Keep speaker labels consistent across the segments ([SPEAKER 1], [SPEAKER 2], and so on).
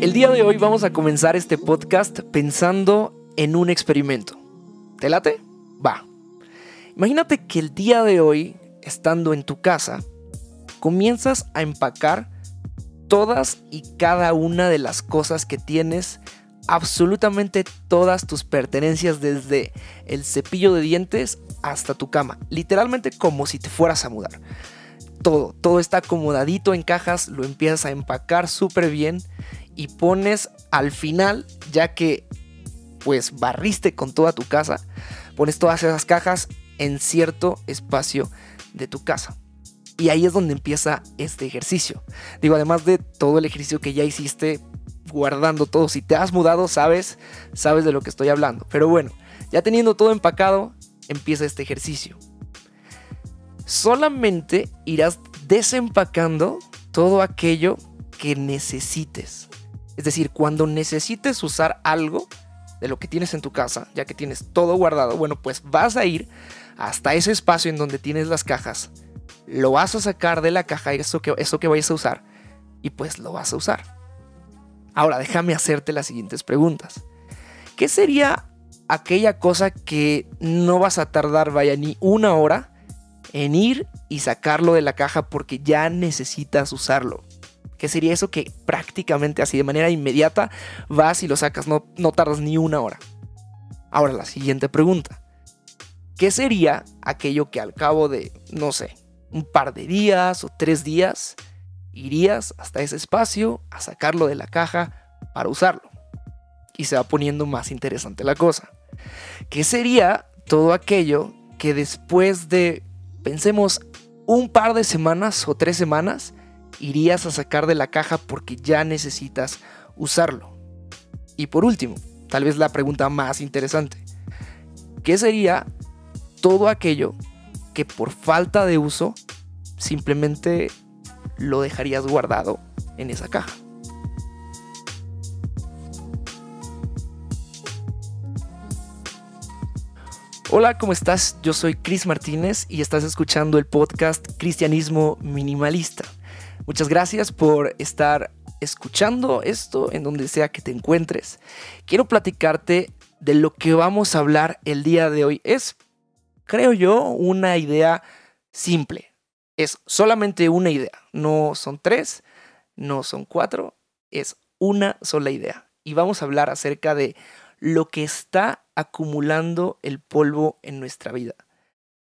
[SPEAKER 1] El día de hoy vamos a comenzar este podcast pensando en un experimento. ¿Te late? Va. Imagínate que el día de hoy, estando en tu casa, comienzas a empacar todas y cada una de las cosas que tienes, absolutamente todas tus pertenencias desde el cepillo de dientes hasta tu cama, literalmente como si te fueras a mudar. Todo, todo está acomodadito en cajas, lo empiezas a empacar súper bien y pones al final, ya que pues barriste con toda tu casa, pones todas esas cajas en cierto espacio de tu casa. Y ahí es donde empieza este ejercicio. Digo, además de todo el ejercicio que ya hiciste guardando todo. Si te has mudado, sabes, sabes de lo que estoy hablando. Pero bueno, ya teniendo todo empacado, empieza este ejercicio. Solamente irás desempacando todo aquello que necesites. Es decir, cuando necesites usar algo de lo que tienes en tu casa, ya que tienes todo guardado, bueno, pues vas a ir hasta ese espacio en donde tienes las cajas lo vas a sacar de la caja, eso que, eso que vayas a usar, y pues lo vas a usar. Ahora, déjame hacerte las siguientes preguntas. ¿Qué sería aquella cosa que no vas a tardar, vaya, ni una hora en ir y sacarlo de la caja porque ya necesitas usarlo? ¿Qué sería eso que prácticamente así de manera inmediata vas y lo sacas, no, no tardas ni una hora? Ahora, la siguiente pregunta. ¿Qué sería aquello que al cabo de, no sé, un par de días o tres días, irías hasta ese espacio a sacarlo de la caja para usarlo. Y se va poniendo más interesante la cosa. ¿Qué sería todo aquello que después de, pensemos, un par de semanas o tres semanas, irías a sacar de la caja porque ya necesitas usarlo? Y por último, tal vez la pregunta más interesante. ¿Qué sería todo aquello que por falta de uso simplemente lo dejarías guardado en esa caja. Hola, ¿cómo estás? Yo soy Chris Martínez y estás escuchando el podcast Cristianismo Minimalista. Muchas gracias por estar escuchando esto en donde sea que te encuentres. Quiero platicarte de lo que vamos a hablar el día de hoy. Es creo yo, una idea simple. Es solamente una idea. No son tres, no son cuatro, es una sola idea. Y vamos a hablar acerca de lo que está acumulando el polvo en nuestra vida.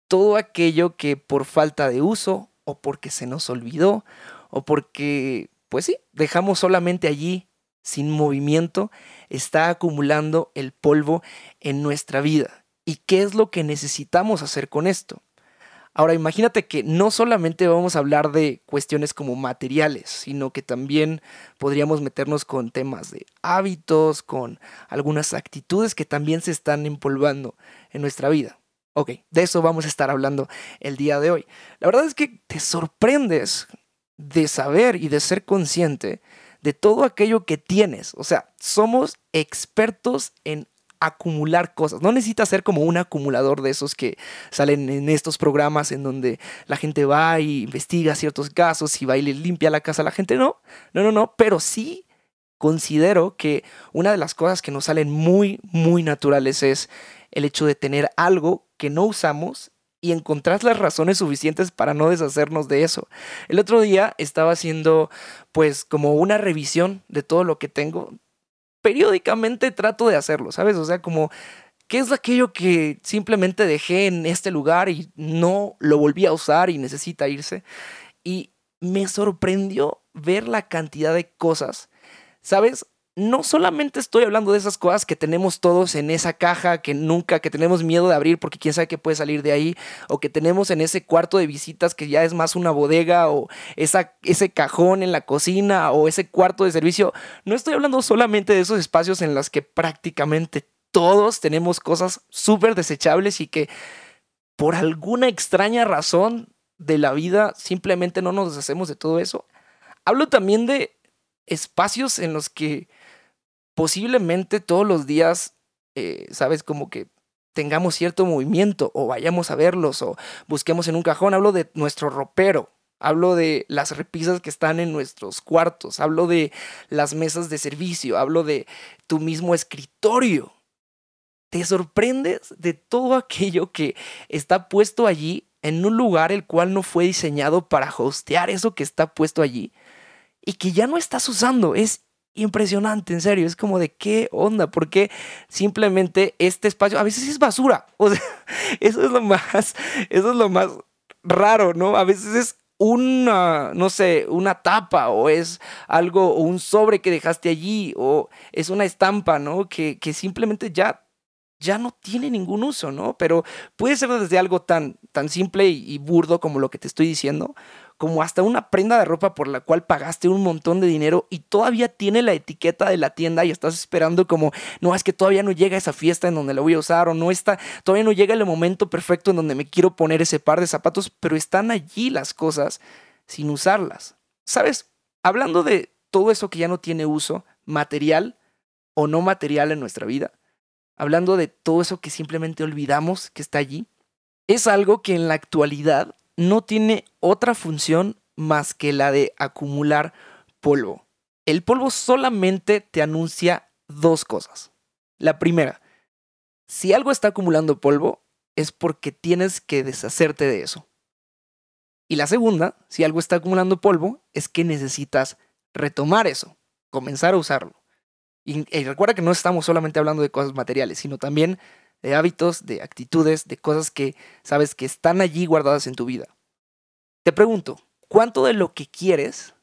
[SPEAKER 1] Todo aquello que por falta de uso o porque se nos olvidó o porque, pues sí, dejamos solamente allí sin movimiento, está acumulando el polvo en nuestra vida y qué es lo que necesitamos hacer con esto. Ahora imagínate que no solamente vamos a hablar de cuestiones como materiales, sino que también podríamos meternos con temas de hábitos, con algunas actitudes que también se están empolvando en nuestra vida. Ok, de eso vamos a estar hablando el día de hoy. La verdad es que te sorprendes de saber y de ser consciente de todo aquello que tienes. O sea, somos expertos en acumular cosas. No necesitas ser como un acumulador de esos que salen en estos programas en donde la gente va y investiga ciertos casos y va y le limpia la casa a la gente. No, no, no, no, pero sí considero que una de las cosas que nos salen muy, muy naturales es el hecho de tener algo que no usamos y encontrar las razones suficientes para no deshacernos de eso. El otro día estaba haciendo pues como una revisión de todo lo que tengo, periódicamente trato de hacerlo, ¿sabes? O sea, como, ¿qué es aquello que simplemente dejé en este lugar y no lo volví a usar y necesita irse? Y me sorprendió ver la cantidad de cosas, ¿sabes? No solamente estoy hablando de esas cosas que tenemos todos en esa caja que nunca, que tenemos miedo de abrir porque quién sabe qué puede salir de ahí, o que tenemos en ese cuarto de visitas que ya es más una bodega, o esa, ese cajón en la cocina, o ese cuarto de servicio. No estoy hablando solamente de esos espacios en los que prácticamente todos tenemos cosas súper desechables y que por alguna extraña razón de la vida simplemente no nos deshacemos de todo eso. Hablo también de espacios en los que posiblemente todos los días, eh, ¿sabes? Como que tengamos cierto movimiento o vayamos a verlos o busquemos en un cajón. Hablo de nuestro ropero. hablo de las repisas que están en nuestros cuartos, hablo de las mesas de servicio, hablo de tu mismo escritorio. Te sorprendes de todo aquello que está puesto allí en un lugar el cual no fue diseñado para hostear eso que está puesto allí y que ya no estás usando. Es impresionante, en serio. Es como de qué onda, porque simplemente este espacio a veces es basura. O sea, eso es lo más, eso es lo más raro, ¿no? A veces es una, no sé, una tapa o es algo, o un sobre que dejaste allí o es una estampa, ¿no? Que, que simplemente ya ya no tiene ningún uso, ¿no? Pero puede ser desde algo tan, tan simple y, burdo como lo que te estoy diciendo, como hasta una prenda de ropa por la cual pagaste un montón de dinero y todavía tiene la etiqueta de la tienda y estás esperando como, no, es que todavía no llega esa fiesta en donde la voy a usar o no está, todavía no llega el momento perfecto en donde me quiero poner ese par de zapatos, pero están allí las cosas sin usarlas. ¿Sabes? Hablando de todo eso que ya no tiene uso, material o no material en nuestra vida, hablando de todo eso que simplemente olvidamos que está allí, es algo que en la actualidad no tiene otra función más que la de acumular polvo. El polvo solamente te anuncia dos cosas. La primera, si algo está acumulando polvo, es porque tienes que deshacerte de eso. Y la segunda, si algo está acumulando polvo, es que necesitas retomar eso, comenzar a usarlo. Y, recuerda que no estamos solamente hablando de cosas materiales, sino también de hábitos, de actitudes, de cosas que sabes que están allí guardadas en tu vida. Te pregunto, ¿cuánto de lo que quieres,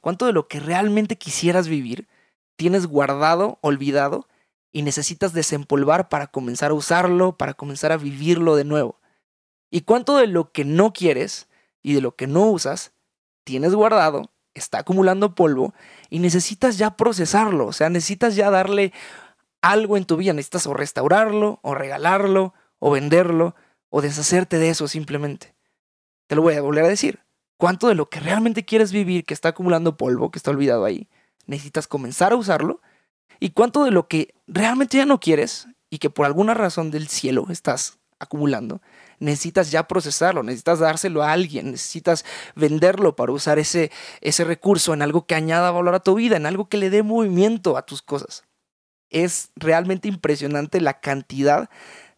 [SPEAKER 1] cuánto de lo que realmente quisieras vivir, tienes guardado, olvidado y necesitas desempolvar para comenzar a usarlo, para comenzar a vivirlo de nuevo? ¿Y cuánto de lo que no quieres y de lo que no usas, tienes guardado está acumulando polvo y necesitas ya procesarlo, o sea, necesitas ya darle algo en tu vida, necesitas o restaurarlo, o regalarlo, o venderlo, o deshacerte de eso simplemente. Te lo voy a volver a decir. ¿Cuánto de lo que realmente quieres vivir, que está acumulando polvo, que está olvidado ahí, necesitas comenzar a usarlo? ¿Y cuánto de lo que realmente ya no quieres y que por alguna razón del cielo estás acumulando, necesitas ya procesarlo, necesitas dárselo a alguien, necesitas venderlo para usar ese, ese recurso en algo que añada valor a tu vida, en algo que le dé movimiento a tus cosas. Es realmente impresionante la cantidad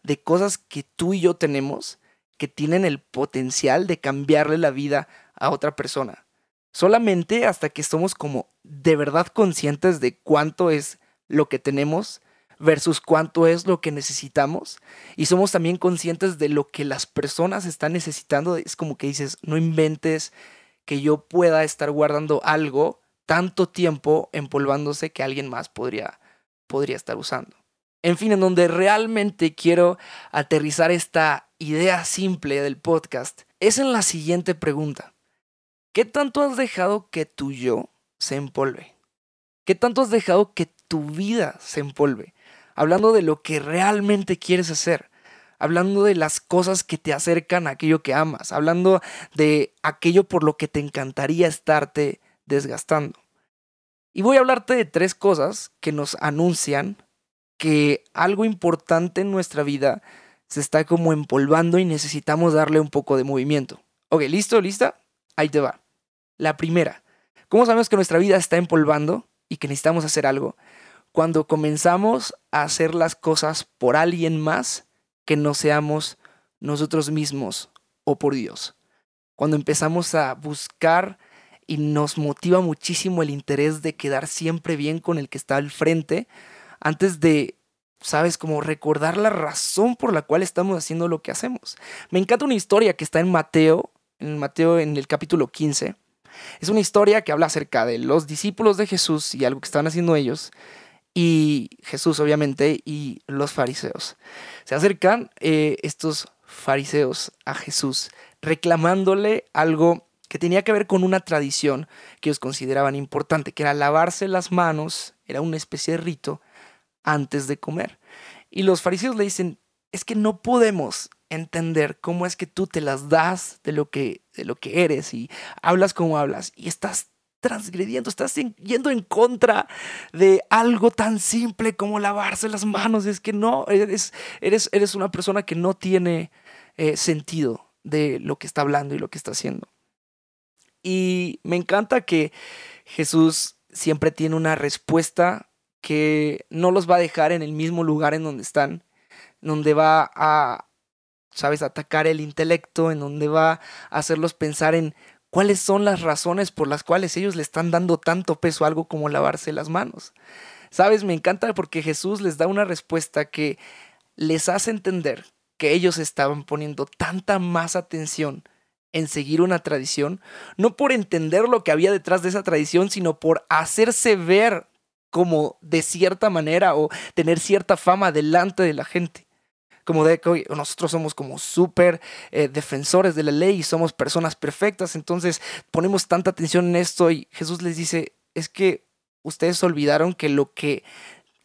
[SPEAKER 1] de cosas que tú y yo tenemos que tienen el potencial de cambiarle la vida a otra persona. Solamente hasta que somos como de verdad conscientes de cuánto es lo que tenemos, versus cuánto es lo que necesitamos. Y somos también conscientes de lo que las personas están necesitando. Es como que dices, no inventes que yo pueda estar guardando algo tanto tiempo empolvándose que alguien más podría, podría estar usando. En fin, en donde realmente quiero aterrizar esta idea simple del podcast es en la siguiente pregunta. ¿Qué tanto has dejado que tu yo se empolve? ¿Qué tanto has dejado que tu vida se empolve? hablando de lo que realmente quieres hacer, hablando de las cosas que te acercan a aquello que amas, hablando de aquello por lo que te encantaría estarte desgastando. Y voy a hablarte de tres cosas que nos anuncian que algo importante en nuestra vida se está como empolvando y necesitamos darle un poco de movimiento. Ok, ¿listo? ¿Lista? Ahí te va. La primera, ¿cómo sabemos que nuestra vida está empolvando y que necesitamos hacer algo? cuando comenzamos a hacer las cosas por alguien más que no seamos nosotros mismos o por Dios. Cuando empezamos a buscar y nos motiva muchísimo el interés de quedar siempre bien con el que está al frente, antes de, sabes, como recordar la razón por la cual estamos haciendo lo que hacemos. Me encanta una historia que está en Mateo, en Mateo en el capítulo 15. Es una historia que habla acerca de los discípulos de Jesús y algo que estaban haciendo ellos y Jesús obviamente y los fariseos. Se acercan eh, estos fariseos a Jesús reclamándole algo que tenía que ver con una tradición que ellos consideraban importante, que era lavarse las manos, era una especie de rito antes de comer. Y los fariseos le dicen, es que no podemos entender cómo es que tú te las das de lo que, de lo que eres y hablas como hablas y estás transgrediendo, estás yendo en contra de algo tan simple como lavarse las manos. Es que no, eres, eres, eres una persona que no tiene eh, sentido de lo que está hablando y lo que está haciendo. Y me encanta que Jesús siempre tiene una respuesta que no los va a dejar en el mismo lugar en donde están, donde va a, sabes, atacar el intelecto, en donde va a hacerlos pensar en cuáles son las razones por las cuales ellos le están dando tanto peso a algo como lavarse las manos. Sabes, me encanta porque Jesús les da una respuesta que les hace entender que ellos estaban poniendo tanta más atención en seguir una tradición, no por entender lo que había detrás de esa tradición, sino por hacerse ver como de cierta manera o tener cierta fama delante de la gente. Como de que nosotros somos como súper eh, defensores de la ley y somos personas perfectas, entonces ponemos tanta atención en esto y Jesús les dice, es que ustedes olvidaron que lo que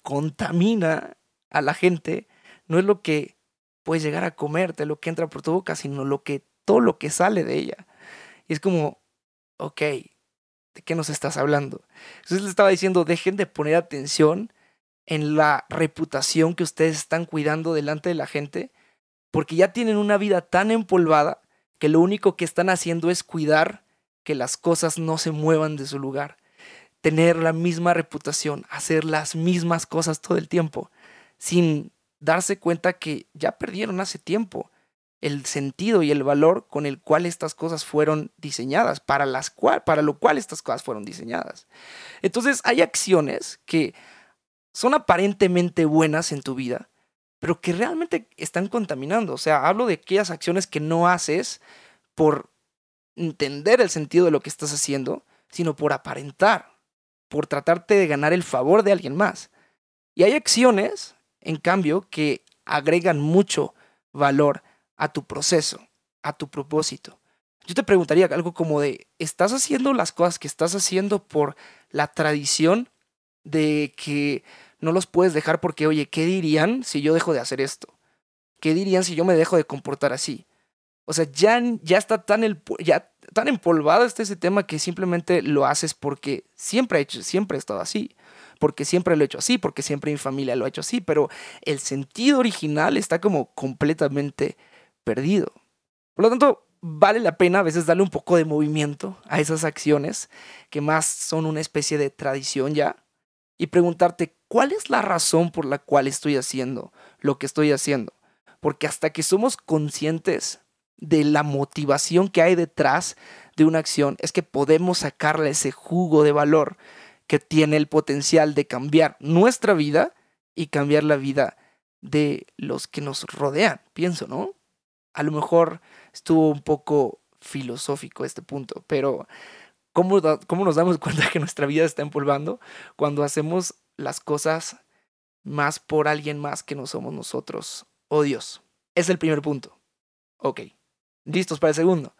[SPEAKER 1] contamina a la gente no es lo que puedes llegar a comerte, lo que entra por tu boca, sino lo que todo lo que sale de ella. Y es como, ok, ¿de qué nos estás hablando? Entonces le estaba diciendo, dejen de poner atención en la reputación que ustedes están cuidando delante de la gente, porque ya tienen una vida tan empolvada que lo único que están haciendo es cuidar que las cosas no se muevan de su lugar, tener la misma reputación, hacer las mismas cosas todo el tiempo, sin darse cuenta que ya perdieron hace tiempo el sentido y el valor con el cual estas cosas fueron diseñadas, para, las cual, para lo cual estas cosas fueron diseñadas. Entonces hay acciones que son aparentemente buenas en tu vida, pero que realmente están contaminando. O sea, hablo de aquellas acciones que no haces por entender el sentido de lo que estás haciendo, sino por aparentar, por tratarte de ganar el favor de alguien más. Y hay acciones, en cambio, que agregan mucho valor a tu proceso, a tu propósito. Yo te preguntaría algo como de, ¿estás haciendo las cosas que estás haciendo por la tradición de que no los puedes dejar porque, oye, ¿qué dirían si yo dejo de hacer esto? ¿Qué dirían si yo me dejo de comportar así? O sea, ya, ya está tan, el, ya, tan empolvado este ese tema que simplemente lo haces porque siempre, he hecho, siempre estado así, porque siempre lo he hecho así, porque siempre mi familia lo ha hecho así, pero el sentido original está como completamente perdido. Por lo tanto, vale la pena a veces darle un poco de movimiento a esas acciones que más son una especie de tradición ya y preguntarte cuál es la razón por la cual estoy haciendo lo que estoy haciendo. Porque hasta que somos conscientes de la motivación que hay detrás de una acción, es que podemos sacarle ese jugo de valor que tiene el potencial de cambiar nuestra vida y cambiar la vida de los que nos rodean, pienso, ¿no? A lo mejor estuvo un poco filosófico este punto, pero ¿cómo, ¿cómo nos damos cuenta que nuestra vida está empolvando? Cuando hacemos las cosas más por alguien más que no somos nosotros o Dios. Es el primer punto. Ok, listos para el segundo.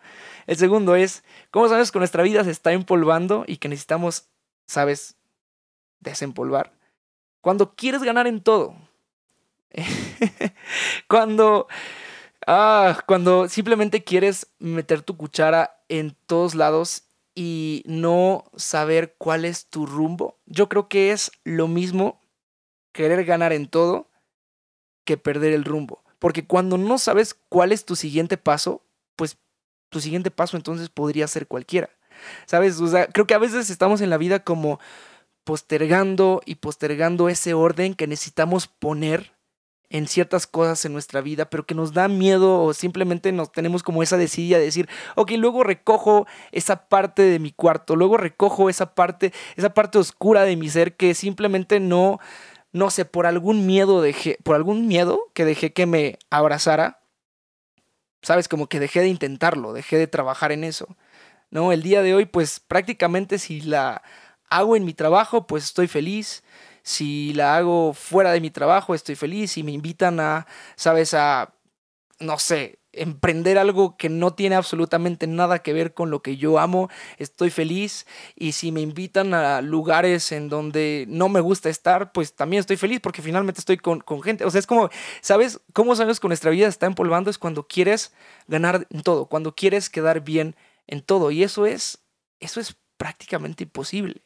[SPEAKER 1] El segundo es, ¿cómo sabes que nuestra vida se está empolvando y que necesitamos, sabes, desempolvar? Cuando quieres ganar en todo. Cuando Ah, cuando simplemente quieres meter tu cuchara en todos lados y no saber cuál es tu rumbo. Yo creo que es lo mismo querer ganar en todo que perder el rumbo. Porque cuando no sabes cuál es tu siguiente paso, pues tu siguiente paso entonces podría ser cualquiera. ¿Sabes? O sea, creo que a veces estamos en la vida como postergando y postergando ese orden que necesitamos poner en ciertas cosas en nuestra vida, pero que nos da miedo o simplemente nos tenemos como esa desidia de decir, ok, luego recojo esa parte de mi cuarto, luego recojo esa parte, esa parte oscura de mi ser que simplemente no, no sé, por algún miedo dejé, por algún miedo que dejé que me abrazara, sabes, como que dejé de intentarlo, dejé de trabajar en eso. No, el día de hoy, pues prácticamente si la hago en mi trabajo, pues estoy feliz si la hago fuera de mi trabajo, estoy feliz. Si me invitan a, sabes, a, no sé, emprender algo que no tiene absolutamente nada que ver con lo que yo amo, estoy feliz. Y si me invitan a lugares en donde no me gusta estar, pues también estoy feliz porque finalmente estoy con, con gente. O sea, es como, ¿sabes cómo sabes que nuestra vida está empolvando? Es cuando quieres ganar en todo, cuando quieres quedar bien en todo. Y eso es, eso es prácticamente imposible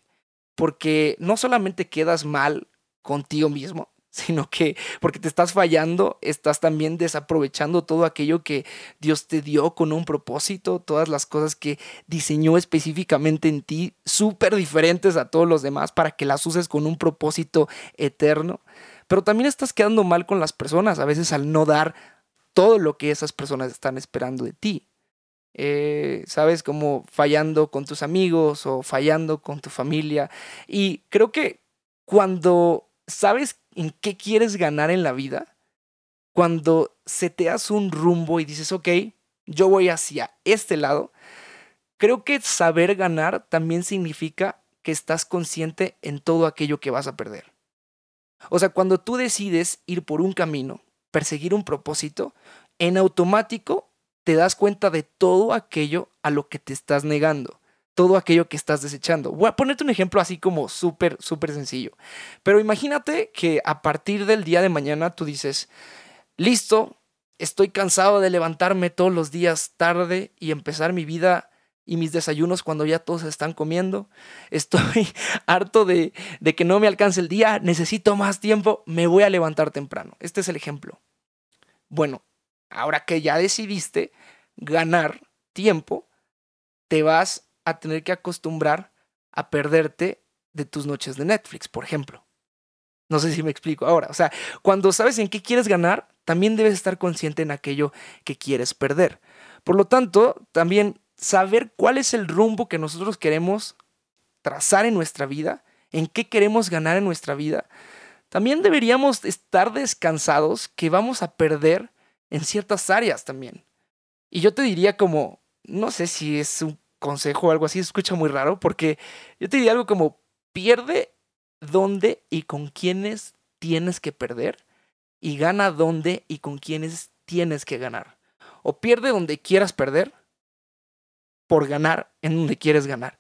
[SPEAKER 1] porque no solamente quedas mal contigo mismo, sino que porque te estás fallando, estás también desaprovechando todo aquello que Dios te dio con un propósito, todas las cosas que diseñó específicamente en ti, súper diferentes a todos los demás, para que las uses con un propósito eterno. Pero también estás quedando mal con las personas, a veces al no dar todo lo que esas personas están esperando de ti. Eh, ¿Sabes? Como fallando con tus amigos o fallando con tu familia. Y creo que cuando sabes en qué quieres ganar en la vida, cuando se te hace un rumbo y dices, ok, yo voy hacia este lado, creo que saber ganar también significa que estás consciente en todo aquello que vas a perder. O sea, cuando tú decides ir por un camino, perseguir un propósito, en automático te das cuenta de todo aquello a lo que te estás negando todo aquello que estás desechando. Voy a ponerte un ejemplo así como súper, súper sencillo. Pero imagínate que a partir del día de mañana tú dices, listo, estoy cansado de levantarme todos los días tarde y empezar mi vida y mis desayunos cuando ya todos están comiendo. Estoy harto de, de que no me alcance el día, necesito más tiempo, me voy a levantar temprano. Este es el ejemplo. Bueno, ahora que ya decidiste ganar tiempo, te vas a tener que acostumbrar a perderte de tus noches de Netflix, por ejemplo. No sé si me explico ahora. O sea, cuando sabes en qué quieres ganar, también debes estar consciente en aquello que quieres perder. Por lo tanto, también saber cuál es el rumbo que nosotros queremos trazar en nuestra vida, en qué queremos ganar en nuestra vida, también deberíamos estar descansados que vamos a perder en ciertas áreas también. Y yo te diría como, no sé si es un consejo o algo así, escucha muy raro, porque yo te diría algo como, pierde dónde y con quiénes tienes que perder, y gana dónde y con quiénes tienes que ganar. O pierde donde quieras perder, por ganar en donde quieres ganar.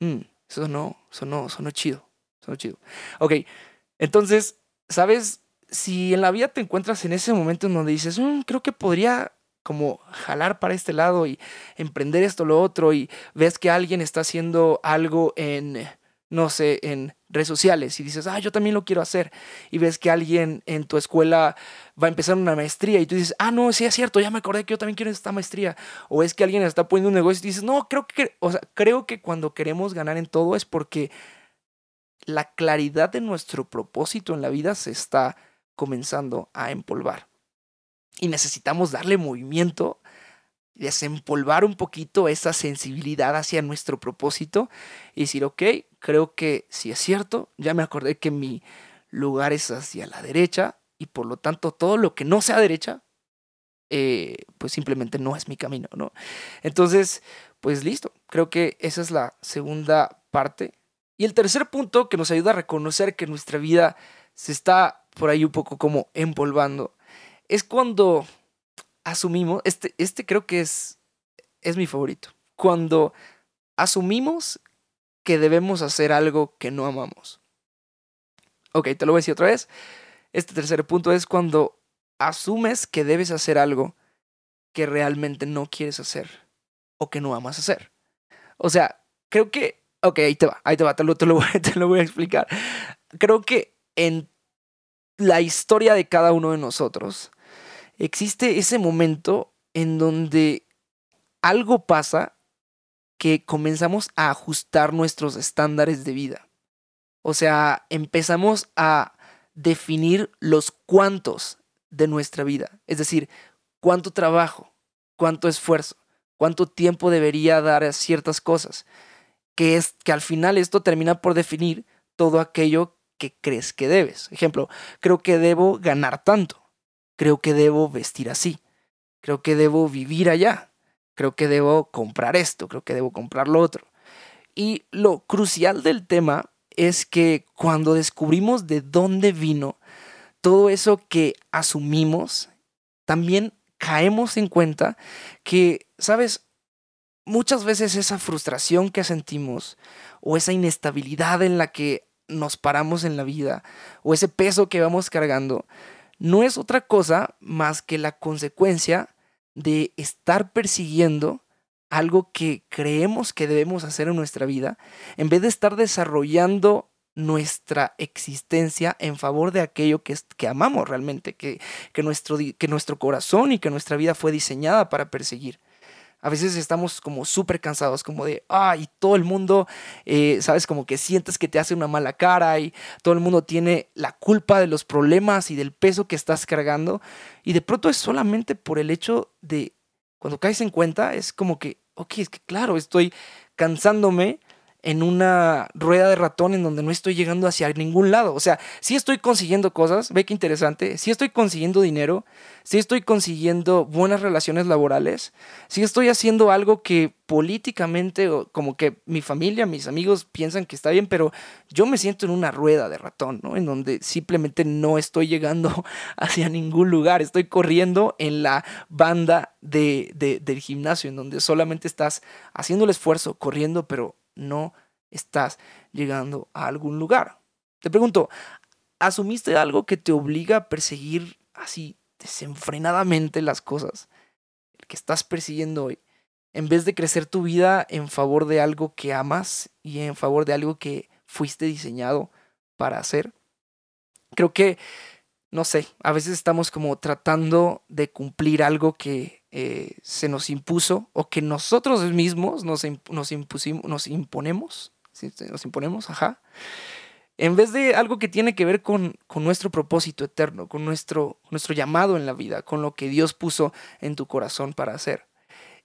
[SPEAKER 1] Mm, eso no, eso no, chido, eso no chido. Ok, entonces, ¿sabes? Si en la vida te encuentras en ese momento en donde dices, mm, creo que podría como jalar para este lado y emprender esto, lo otro, y ves que alguien está haciendo algo en, no sé, en redes sociales y dices, ah, yo también lo quiero hacer, y ves que alguien en tu escuela va a empezar una maestría y tú dices, ah, no, sí es cierto, ya me acordé que yo también quiero esta maestría, o es que alguien está poniendo un negocio y dices, no, creo que, o sea, creo que cuando queremos ganar en todo es porque la claridad de nuestro propósito en la vida se está comenzando a empolvar y necesitamos darle movimiento, desempolvar un poquito esa sensibilidad hacia nuestro propósito y decir, ok, creo que si es cierto, ya me acordé que mi lugar es hacia la derecha y por lo tanto todo lo que no sea derecha, eh, pues simplemente no es mi camino, ¿no? Entonces, pues listo, creo que esa es la segunda parte. Y el tercer punto que nos ayuda a reconocer que nuestra vida se está por ahí un poco como empolvando es cuando asumimos, este, este creo que es, es mi favorito, cuando asumimos que debemos hacer algo que no amamos. Ok, te lo voy a decir otra vez. Este tercer punto es cuando asumes que debes hacer algo que realmente no quieres hacer o que no amas hacer. O sea, creo que, ok, ahí te va, ahí te va, te lo, te lo, te lo voy a explicar. Creo que en la historia de cada uno de nosotros, existe ese momento en donde algo pasa que comenzamos a ajustar nuestros estándares de vida. O sea, empezamos a definir los cuántos de nuestra vida. Es decir, cuánto trabajo, cuánto esfuerzo, cuánto tiempo debería dar a ciertas cosas. Que es que al final esto termina por definir todo aquello que crees que debes. Ejemplo, creo que debo ganar tanto creo que debo vestir así, creo que debo vivir allá, creo que debo comprar esto, creo que debo comprar lo otro. Y lo crucial del tema es que cuando descubrimos de dónde vino todo eso que asumimos, también caemos en cuenta que, ¿sabes? Muchas veces esa frustración que sentimos o esa inestabilidad en la que nos paramos en la vida o ese peso que vamos cargando no es otra cosa más que la consecuencia de estar persiguiendo algo que creemos que debemos hacer en nuestra vida, en vez de estar desarrollando nuestra existencia en favor de aquello que, que amamos realmente, que, que, nuestro, que nuestro corazón y que nuestra vida fue diseñada para perseguir. A veces estamos como súper cansados, como de, ay, todo el mundo, eh, sabes, como que sientes que te hace una mala cara y todo el mundo tiene la culpa de los problemas y del peso que estás cargando. Y de pronto es solamente por el hecho de, cuando caes en cuenta, es como que, ok, es que claro, estoy cansándome en una rueda de ratón en donde no estoy llegando hacia ningún lado. O sea, sí estoy consiguiendo cosas, ve qué interesante, sí estoy consiguiendo dinero, sí estoy consiguiendo buenas relaciones laborales, sí estoy haciendo algo que políticamente o como que mi familia, mis amigos piensan que está bien, pero yo me siento en una rueda de ratón, ¿no? En donde simplemente no estoy llegando hacia ningún lugar, estoy corriendo en la banda de, del gimnasio, en donde solamente estás haciendo el esfuerzo, corriendo, pero no estás llegando a algún lugar. Te pregunto, ¿asumiste algo que te obliga a perseguir así desenfrenadamente las cosas? El que estás persiguiendo hoy. En vez de crecer tu vida en favor de algo que amas y en favor de algo que fuiste diseñado para hacer. Creo que, no sé, a veces estamos como tratando de cumplir algo que eh, se nos impuso o que nosotros mismos nos, nos, imponemos, nos imponemos, ajá, en vez de algo que tiene que ver con, con nuestro propósito eterno, con nuestro, nuestro llamado en la vida, con lo que Dios puso en tu corazón para hacer.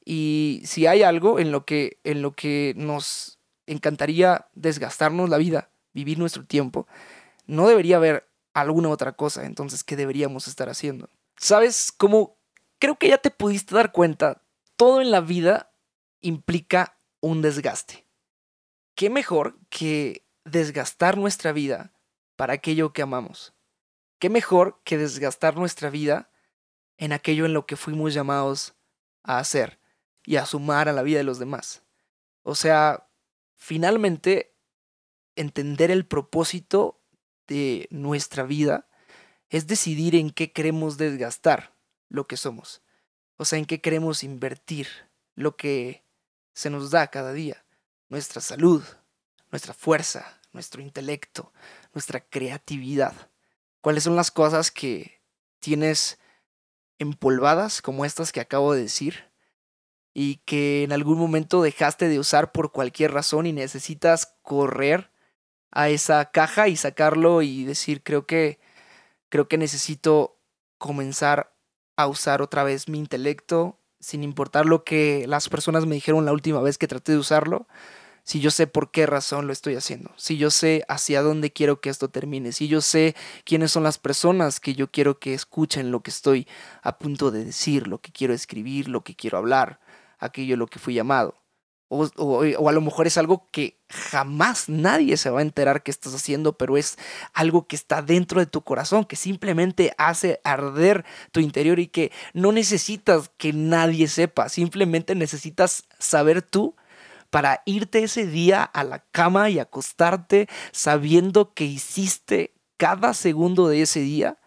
[SPEAKER 1] Y si hay algo en lo que, en lo que nos encantaría desgastarnos la vida, vivir nuestro tiempo, no debería haber alguna otra cosa entonces que deberíamos estar haciendo. ¿Sabes cómo creo que ya te pudiste dar cuenta, todo en la vida implica un desgaste. ¿Qué mejor que desgastar nuestra vida para aquello que amamos? ¿Qué mejor que desgastar nuestra vida en aquello en lo que fuimos llamados a hacer y a sumar a la vida de los demás? O sea, finalmente, entender el propósito de nuestra vida es decidir en qué queremos desgastar lo que somos. O sea, en qué queremos invertir lo que se nos da cada día. Nuestra salud, nuestra fuerza, nuestro intelecto, nuestra creatividad. ¿Cuáles son las cosas que tienes empolvadas como estas que acabo de decir? Y que en algún momento dejaste de usar por cualquier razón y necesitas correr a esa caja y sacarlo y decir, creo que creo que necesito comenzar a usar otra vez mi intelecto, sin importar lo que las personas me dijeron la última vez que traté de usarlo, si yo sé por qué razón lo estoy haciendo, si yo sé hacia dónde quiero que esto termine, si yo sé quiénes son las personas que yo quiero que escuchen lo que estoy a punto de decir, lo que quiero escribir, lo que quiero hablar, aquello lo que fui llamado. O, a lo mejor es algo que jamás nadie se va a enterar que estás haciendo, pero es algo que está dentro de tu corazón, que simplemente hace arder tu interior y que no necesitas que nadie sepa, simplemente necesitas saber tú para irte ese día a la cama y acostarte sabiendo que hiciste cada segundo de ese día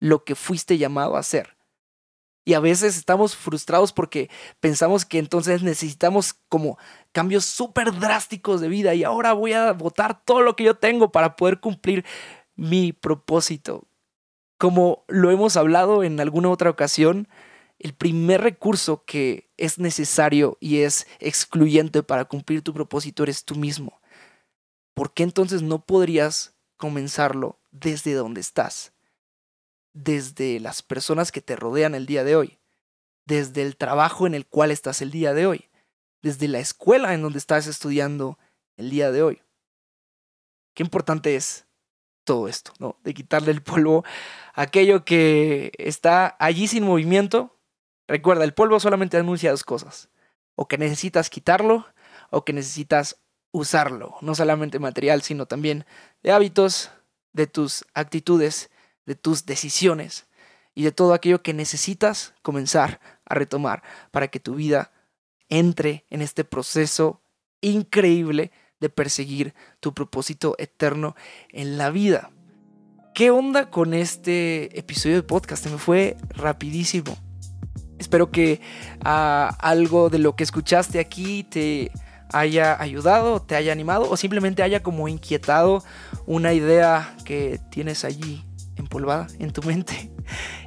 [SPEAKER 1] lo que fuiste llamado a hacer. Y a veces estamos frustrados porque pensamos que entonces necesitamos como cambios súper drásticos de vida y ahora voy a votar todo lo que yo tengo para poder cumplir mi propósito. Como lo hemos hablado en alguna otra ocasión, el primer recurso que es necesario y es excluyente para cumplir tu propósito eres tú mismo. ¿Por qué entonces no podrías comenzarlo desde donde estás? Desde las personas que te rodean el día de hoy, desde el trabajo en el cual estás el día de hoy, desde la escuela en donde estás estudiando el día de hoy. Qué importante es todo esto, ¿no? De quitarle el polvo a aquello que está allí sin movimiento. Recuerda, el polvo solamente anuncia dos cosas. O que necesitas quitarlo o que necesitas usarlo. No solamente material, sino también de hábitos, de tus actitudes de tus decisiones y de todo aquello que necesitas comenzar a retomar para que tu vida entre en este proceso increíble de perseguir tu propósito eterno en la vida. ¿Qué onda con este episodio de podcast? Me fue rapidísimo. Espero que ah, algo de lo que escuchaste aquí te haya ayudado, te haya animado o simplemente haya como inquietado una idea que tienes allí empolvada en tu mente.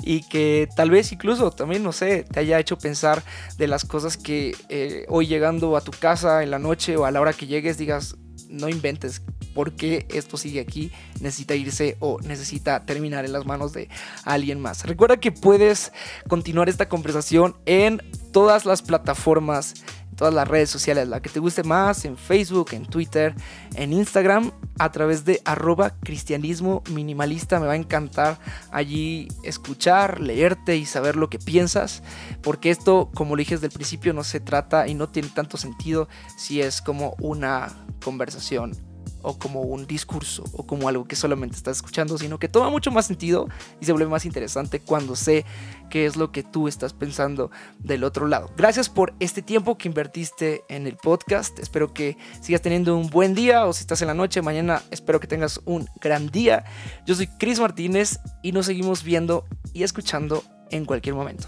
[SPEAKER 1] Y que tal vez incluso también, no sé, te haya hecho pensar de las cosas que eh, hoy llegando a tu casa en la noche o a la hora que llegues digas, no inventes, ¿por qué esto sigue aquí? Necesita irse o necesita terminar en las manos de alguien más. Recuerda que puedes continuar esta conversación en todas las plataformas todas las redes sociales, la que te guste más, en Facebook, en Twitter, en Instagram, a través de arroba cristianismo minimalista. Me va a encantar allí escuchar, leerte y saber lo que piensas, porque esto, como lo dije desde el principio, no se trata y no tiene tanto sentido si es como una conversación o como un discurso o como algo que solamente estás escuchando, sino que toma mucho más sentido y se vuelve más interesante cuando sé qué es lo que tú estás pensando del otro lado. Gracias por este tiempo que invertiste en el podcast. Espero que sigas teniendo un buen día o si estás en la noche, mañana espero que tengas un gran día. Yo soy Chris Martínez y nos seguimos viendo y escuchando en cualquier momento.